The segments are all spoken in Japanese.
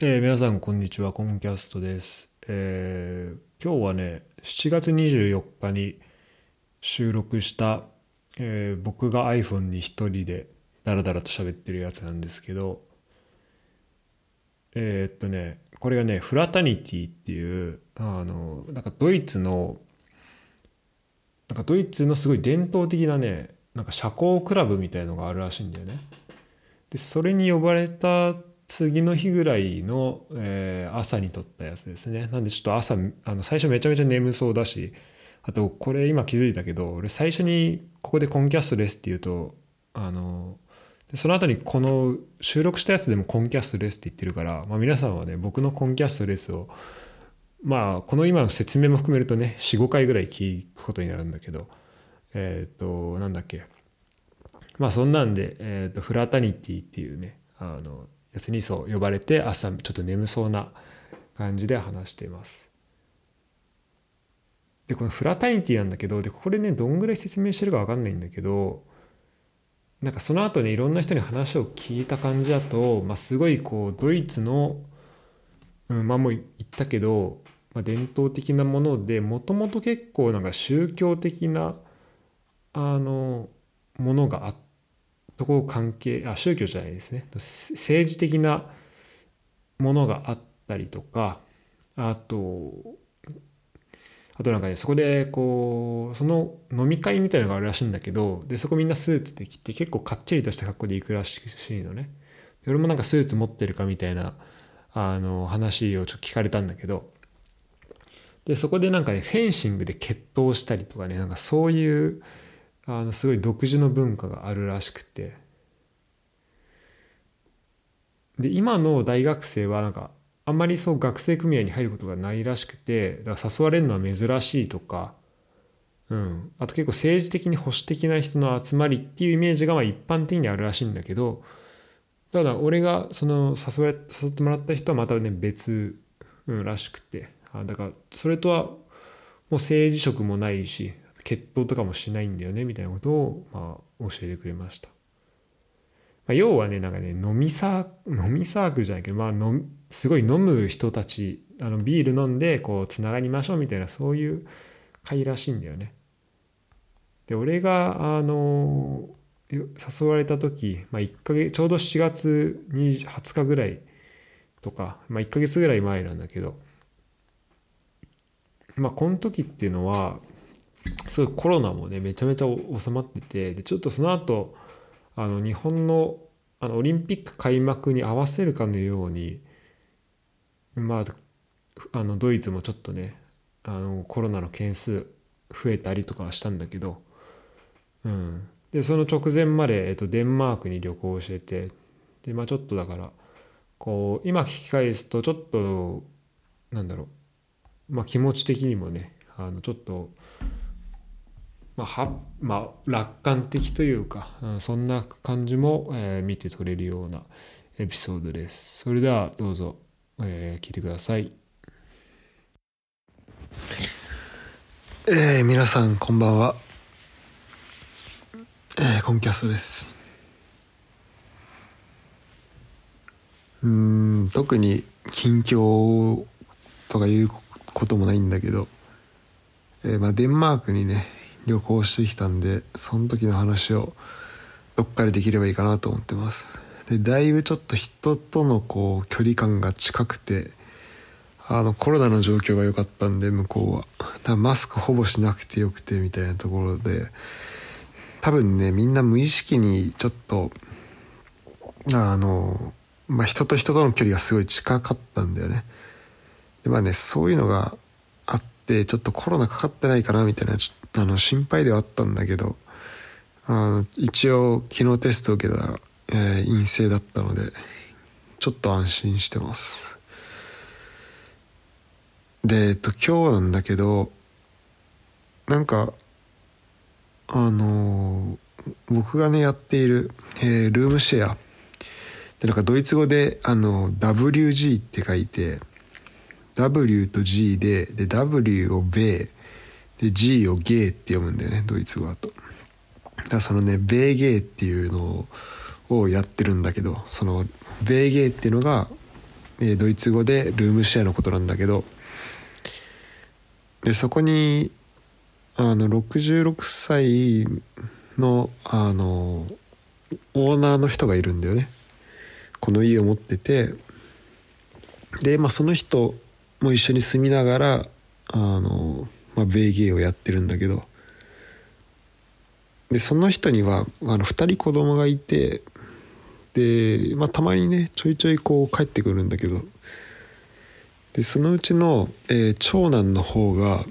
えー皆さんこんにちはコンキャストです、えー今日はね7月24日に収録した、えー僕が iPhone に一人でダラダラと喋ってるやつなんですけどえーっとねこれがねフラタニティっていうあのなんかドイツのなんかドイツのすごい伝統的なねなんか社交クラブみたいのがあるらしいんだよね。でそれに呼ばれた次の日ぐらいの、えー朝に撮ったやつですね。なんでちょっと朝あの最初めちゃめちゃ眠そうだしあとこれ今気づいたけど俺最初にここでコンキャストですって言うとあのでその後にこの収録したやつでもコンキャストですって言ってるから、まあ、皆さんはね僕のコンキャストですをまあこの今の説明も含めるとね45回ぐらい聞くことになるんだけどえっ、となんだっけ。まあそんなんで、えー、とフラタニティっていうねあのやつにそう呼ばれて朝ちょっと眠そうな感じで話しています。でこのフラタニティなんだけどでこれねどんぐらい説明してるか分かんないんだけどなんかその後ねいろんな人に話を聞いた感じだと、まあ、すごいこうドイツの、うん、まあもう言ったけど、まあ、伝統的なものでもともと結構なんか宗教的なあのものがあって。とこ関係あ宗教じゃないですね。政治的なものがあったりとかあとあとなんかねそこでこうその飲み会みたいのがあるらしいんだけどでそこみんなスーツで着て結構かっちりとした格好で行くらしいのね。俺もなんかスーツ持ってるかみたいなあの話をちょっと聞かれたんだけど。でそこでなんかねフェンシングで決闘したりとかねなんかそういうあのすごい独自の文化があるらしくて。で今の大学生はなんかあんまりそう学生組合に入ることがないらしくてだから誘われるのは珍しいとか、うん、あと結構政治的に保守的な人の集まりっていうイメージがまあ一般的にあるらしいんだけどただ俺がその誘われ誘ってもらった人はまたね別、うん、らしくて。あだからそれとはもう政治色もないし決闘とかもしないんだよねみたいなことを、まあ、教えてくれました。まあ、要はねなんかね飲みサー飲みサークルじゃないけど、まあ、飲すごい飲む人たちあのビール飲んでこうつながりましょうみたいなそういう会らしいんだよね。で俺があの誘われた時、まあ、1ヶ月ちょうど7月20日ぐらいとか、まあ、1ヶ月ぐらい前なんだけどまあこの時っていうのはすごいコロナもねめちゃめちゃ収まっててでちょっとその後あの日本のあのオリンピック開幕に合わせるかのようにまああのドイツもちょっとねあのコロナの件数増えたりとかはしたんだけど、うん、でその直前まで、えっと、デンマークに旅行しててでまあちょっとだからこう今聞き返すとちょっとなんだろうまあ気持ち的にもねあのちょっとまあはまあ、楽観的というか、そんな感じも、えー見て取れるようなエピソードです。それではどうぞ、えー聞いてください。えー、皆さんこんばんは、えー、コンキャストですうん特に近況とかいうこともないんだけど、えーまあ、デンマークにね旅行してきたんでその時の話をどっかでできればいいかなと思ってます。でだいぶちょっと人とのこう距離感が近くてあのコロナの状況が良かったんで向こうは。だからマスクほぼしなくてよくてみたいなところで多分ねみんな無意識にちょっとあのまあ人と人との距離がすごい近かったんだよね。でまあねそういうのがあってちょっとコロナかかってないかなみたいなちょっあの心配ではあったんだけどあ一応昨日テスト受けたら、えー陰性だったのでちょっと安心してます。でえっと今日なんだけどなんかあのー僕がねやっている、えールームシェア。でなんかドイツ語であの WG って書いて W と G でで W をベーで G をゲーって読むんだよねドイツ語だと。だからそのねベーゲーっていうのをやってるんだけどそのベーゲーっていうのがえドイツ語でルームシェアのことなんだけどでそこにあの66歳のあのオーナーの人がいるんだよね。この家を持っててで、まあ、その人も一緒に住みながらあの、まあ、ベイゲーをやってるんだけど。でその人にはあの2人子供がいてで、まあ、たまにねちょいちょいこう帰ってくるんだけど。でそのうちの、えー長男の方が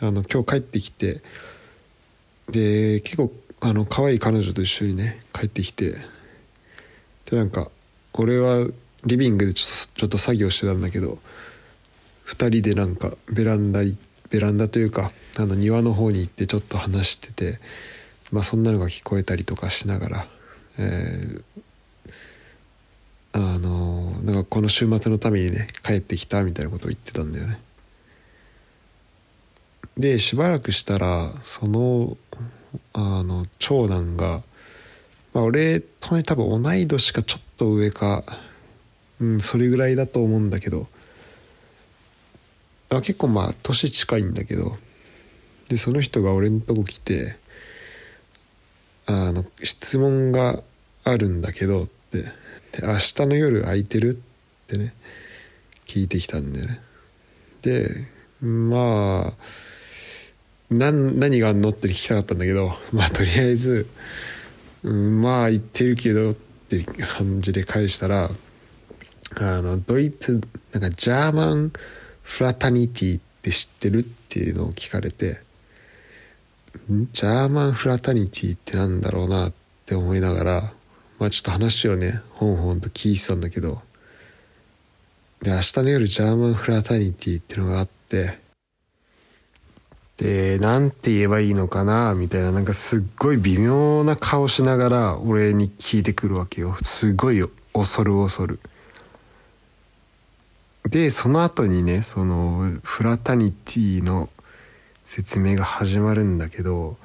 あの今日帰ってきてで結構あの可愛い彼女と一緒にね帰ってきて。でなんか俺はリビングでちょっとちょっと作業してたんだけど2人でなんかベランダいベランダというかあの庭の方に行ってちょっと話しててまあそんなのが聞こえたりとかしながら、えーあのなんかこの週末のためにね帰ってきたみたいなことを言ってたんだよね。でしばらくしたらそのあの長男が、まあ、俺とね多分同い年かちょっと上か、うん、それぐらいだと思うんだけどあ結構まあ年近いんだけどでその人が俺のとこ来て「あの質問があるんだけど」って「で明日の夜空いてる?」ってね聞いてきたんだよね。でまあ何何があんのって聞きたかったんだけどまあとりあえず、うん、まあ言ってるけどって感じで返したらあのドイツなんか German fraternity って知ってるっていうのを聞かれて German fraternity ってなんだろうなって思いながらまあちょっと話をねほんほんと聞いてたんだけどで明日の夜 German fraternity ってのがあってでなんて言えばいいのかなみたいななんかすっごい微妙な顔しながら俺に聞いてくるわけよ。すごい恐る恐る。でその後にねそのフラタニティの説明が始まるんだけど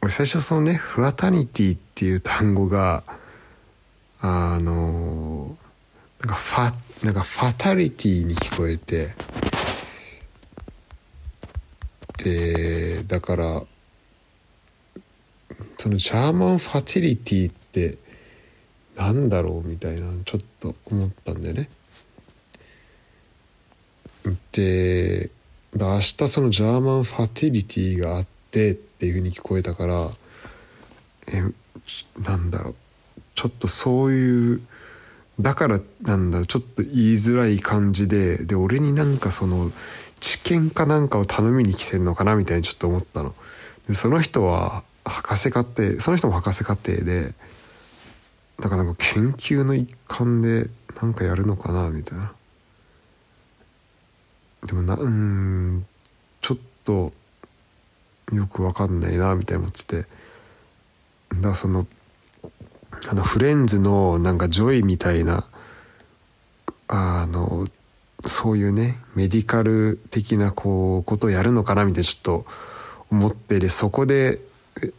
俺最初そのねフラタニティっていう単語があのなんかファなんかファタリティに聞こえてでだからそのジャーマンファティリティってなんだろうみたいなちょっと思ったんだよね。で明日そのジャーマンファティリティがあってっていうふうに聞こえたからえなんだろうちょっとそういうだからなんだろうちょっと言いづらい感じでで俺になんかその知見かなんかを頼みに来てんのかなみたいにちょっと思ったの。でその人は博士課程その人も博士課程でだからなんか研究の一環でなんかやるのかなみたいな。でもなうんちょっとよくわかんないなみたいな思ってて。だそのあのフレンズのなんかジョイみたいなあのそういうね medical 的なこうことをやるのかなみたいなちょっと思ってでそこで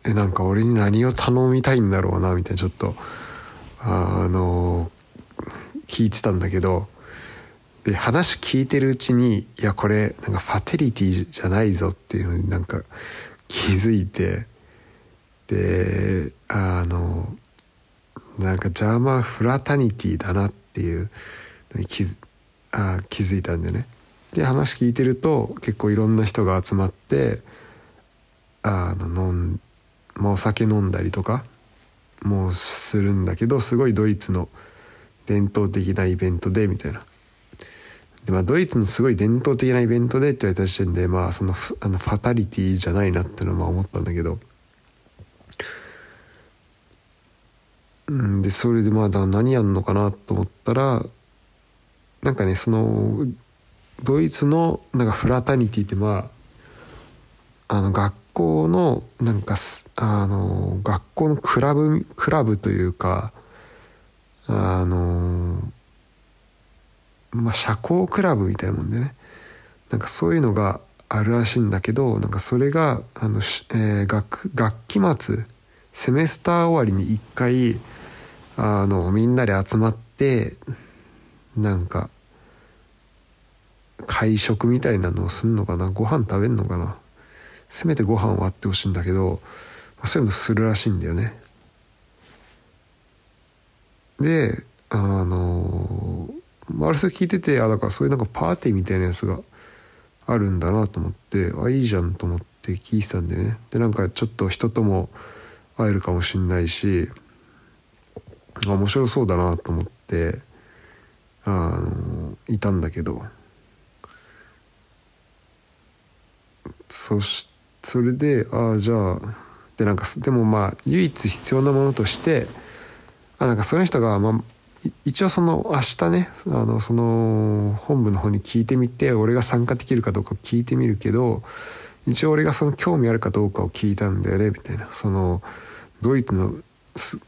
えなんか俺に何を頼みたいんだろうなみたいなちょっとあの聞いてたんだけどで話聞いてるうちにいやこれなんかファテリティじゃないぞっていうのになんか気づいてであのなんかジャーマンフラタニティだなっていうのに気あ気づいたんだよね。で話聞いてると結構いろんな人が集まってあの飲ん、まあ、お酒飲んだりとかもするんだけどすごいドイツの伝統的なイベントでみたいな。でまあ、ドイツのすごい伝統的なイベントでって言われた時点で、まあ、そのフあのファタリティじゃないなってのはまあ思ったんだけど、うん、でそれでまあだ何やんのかなと思ったらなんかねそのドイツのなんかフラタニティってまああの学校のなんかあの学校のクラブクラブというかあのまあ社交クラブみたいなもんでね。なんかそういうのがあるらしいんだけどなんかそれがあの、えー学学期末セメスター終わりに一回あのみんなで集まってなんか会食みたいなのをすんのかな？ご飯食べんのかな？せめてご飯はあってほしいんだけど、そういうのするらしいんだよね。であのー、あれそれ聞いててあだからそういうなんかパーティーみたいなやつがあるんだなと思ってあいいじゃんと思って聞いてたんでね。でなんかちょっと人とも会えるかもしんないし面白そうだなと思ってあのいたんだけど。そしそれでああじゃあでなんかでもまあ唯一必要なものとしてあなんかその人が、まあ、一応その明日ねあのその本部の方に聞いてみて俺が参加できるかどうか聞いてみるけど一応俺がその興味あるかどうかを聞いたんだよねみたいな。そのドイツの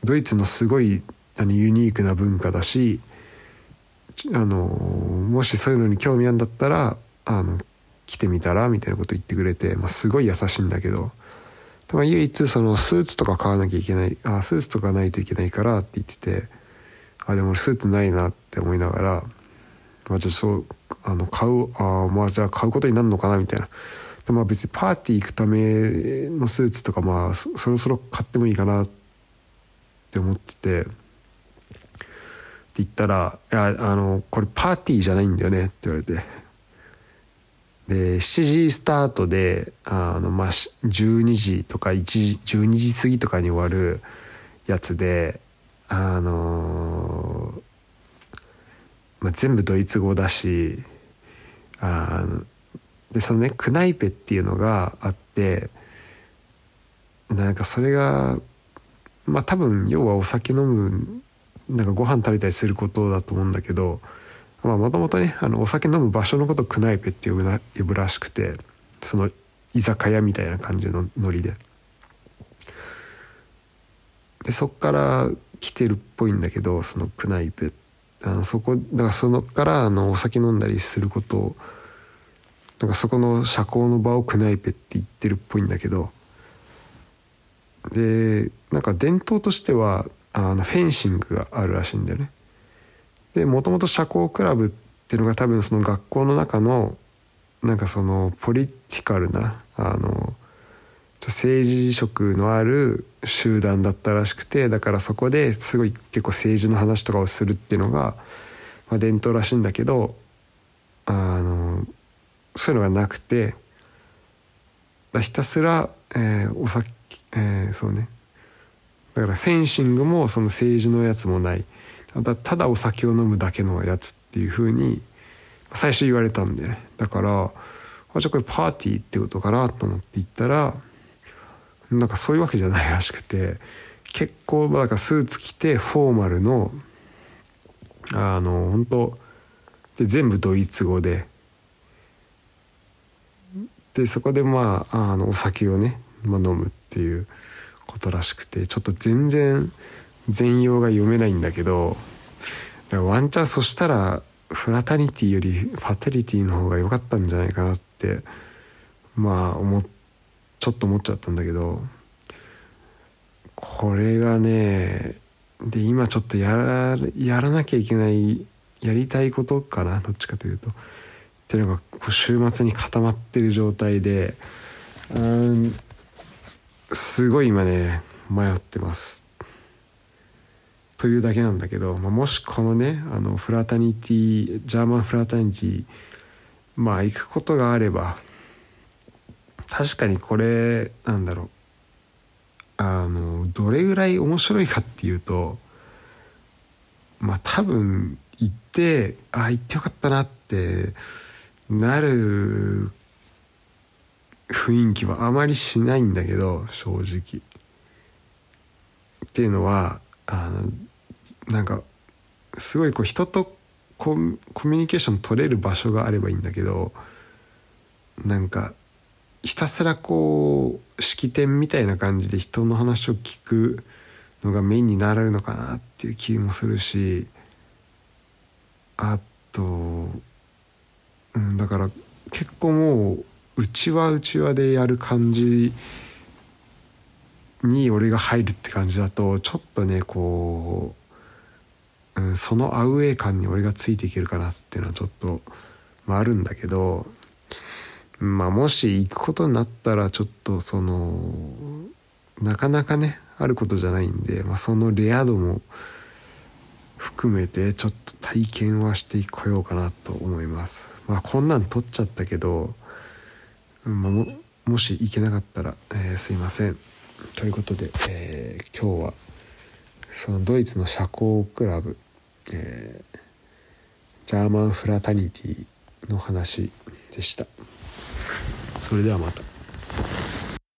ドイツのすごいあのユニークな文化だしあのもしそういうのに興味あるんだったらあの来てみたらみたいなこと言ってくれて、まあ、すごい優しいんだけど、唯一そのスーツとか買わなきゃいけないあスーツとかないといけないからって言っててあでもスーツないなって思いながら、まあ、じゃあそうあの買うあまあじゃあ買うことになるのかなみたいな。でまあ別にパーティー行くためのスーツとかまあそろそろ買ってもいいかなって思ってて。って言ったら「いやあのこれパーティーじゃないんだよね」って言われてで7時スタートであの、まあ、12時とか1時12時過ぎとかに終わるやつであのまあ、全部ドイツ語だしあでそのねクナイペっていうのがあってなんかそれがまあ多分要はお酒飲むなんかご飯食べたりすることだと思うんだけどもともとねあのお酒飲む場所のことクナイペって呼ぶな呼ぶらしくてその居酒屋みたいな感じのノリで。でそっから来てるっぽいんだけどそのクナイペってあのそこだからそのからあのお酒飲んだりすることをなんかそこの社交の場をクナイペって言ってるっぽいんだけどでなんか伝統としてはあのフェンシングがあるらしいんだよね。でもともと社交クラブっていうのが多分その学校の中のなんかそのポリティカルなあの政治色のある集団だったらしくてだからそこですごい結構政治の話とかをするっていうのが、まあ、伝統らしいんだけどあのそういうのがなくてひたすら、えー、お酒、えー、そうね。だからフェンシングもその政治のやつもない。ただお酒を飲むだけのやつっていうふうに最初言われたんでね。だからあじゃあこれパーティーってことかなと思って行ったらなんかそういうわけじゃないらしくて結構なんかスーツ着てフォーマルのあの本当で全部ドイツ語で。でそこでまああのお酒をね、まあ、飲むっていうことらしくてちょっと全然全容が読めないんだけどワンチャンそしたらフラタニティよりファタリティの方が良かったんじゃないかなってまあ思ちょっと思っちゃったんだけどこれがねで今ちょっとやらやらなきゃいけないやりたいことかなどっちかというと。っていうのが週末に固まってる状態でうんすごい今ね迷ってます。というだけなんだけど、まあ、もしこのねあのフラタニティジャーマンフラタニティまあ行くことがあれば確かにこれなんだろうあのどれぐらい面白いかっていうとまあ多分行ってああ行ってよかったなってなる雰囲気はあまりしないんだけど正直。っていうのはあのなんかすごいこう人とコミュニケーション取れる場所があればいいんだけどなんかひたすらこう式典みたいな感じで人の話を聞くのがメインになられるのかなっていう気もするしあと、うん、だから結構もううちわうちわでやる感じに俺が入るって感じだとちょっとねこうん、そのアウェー感に俺がついていけるかなっていうのはちょっと、まあ、あるんだけど、まあ、もし行くことになったらちょっとそのなかなかねあることじゃないんで、まあ、そのレア度も含めてちょっと体験はしてこようかなと思います。まあこんなん撮っちゃったけど、まあ、ももし行けなかったら、えーすいません。ということで、えー今日はそのドイツの社交クラブ、えージャーマンフラタニティの話でした。それではまた。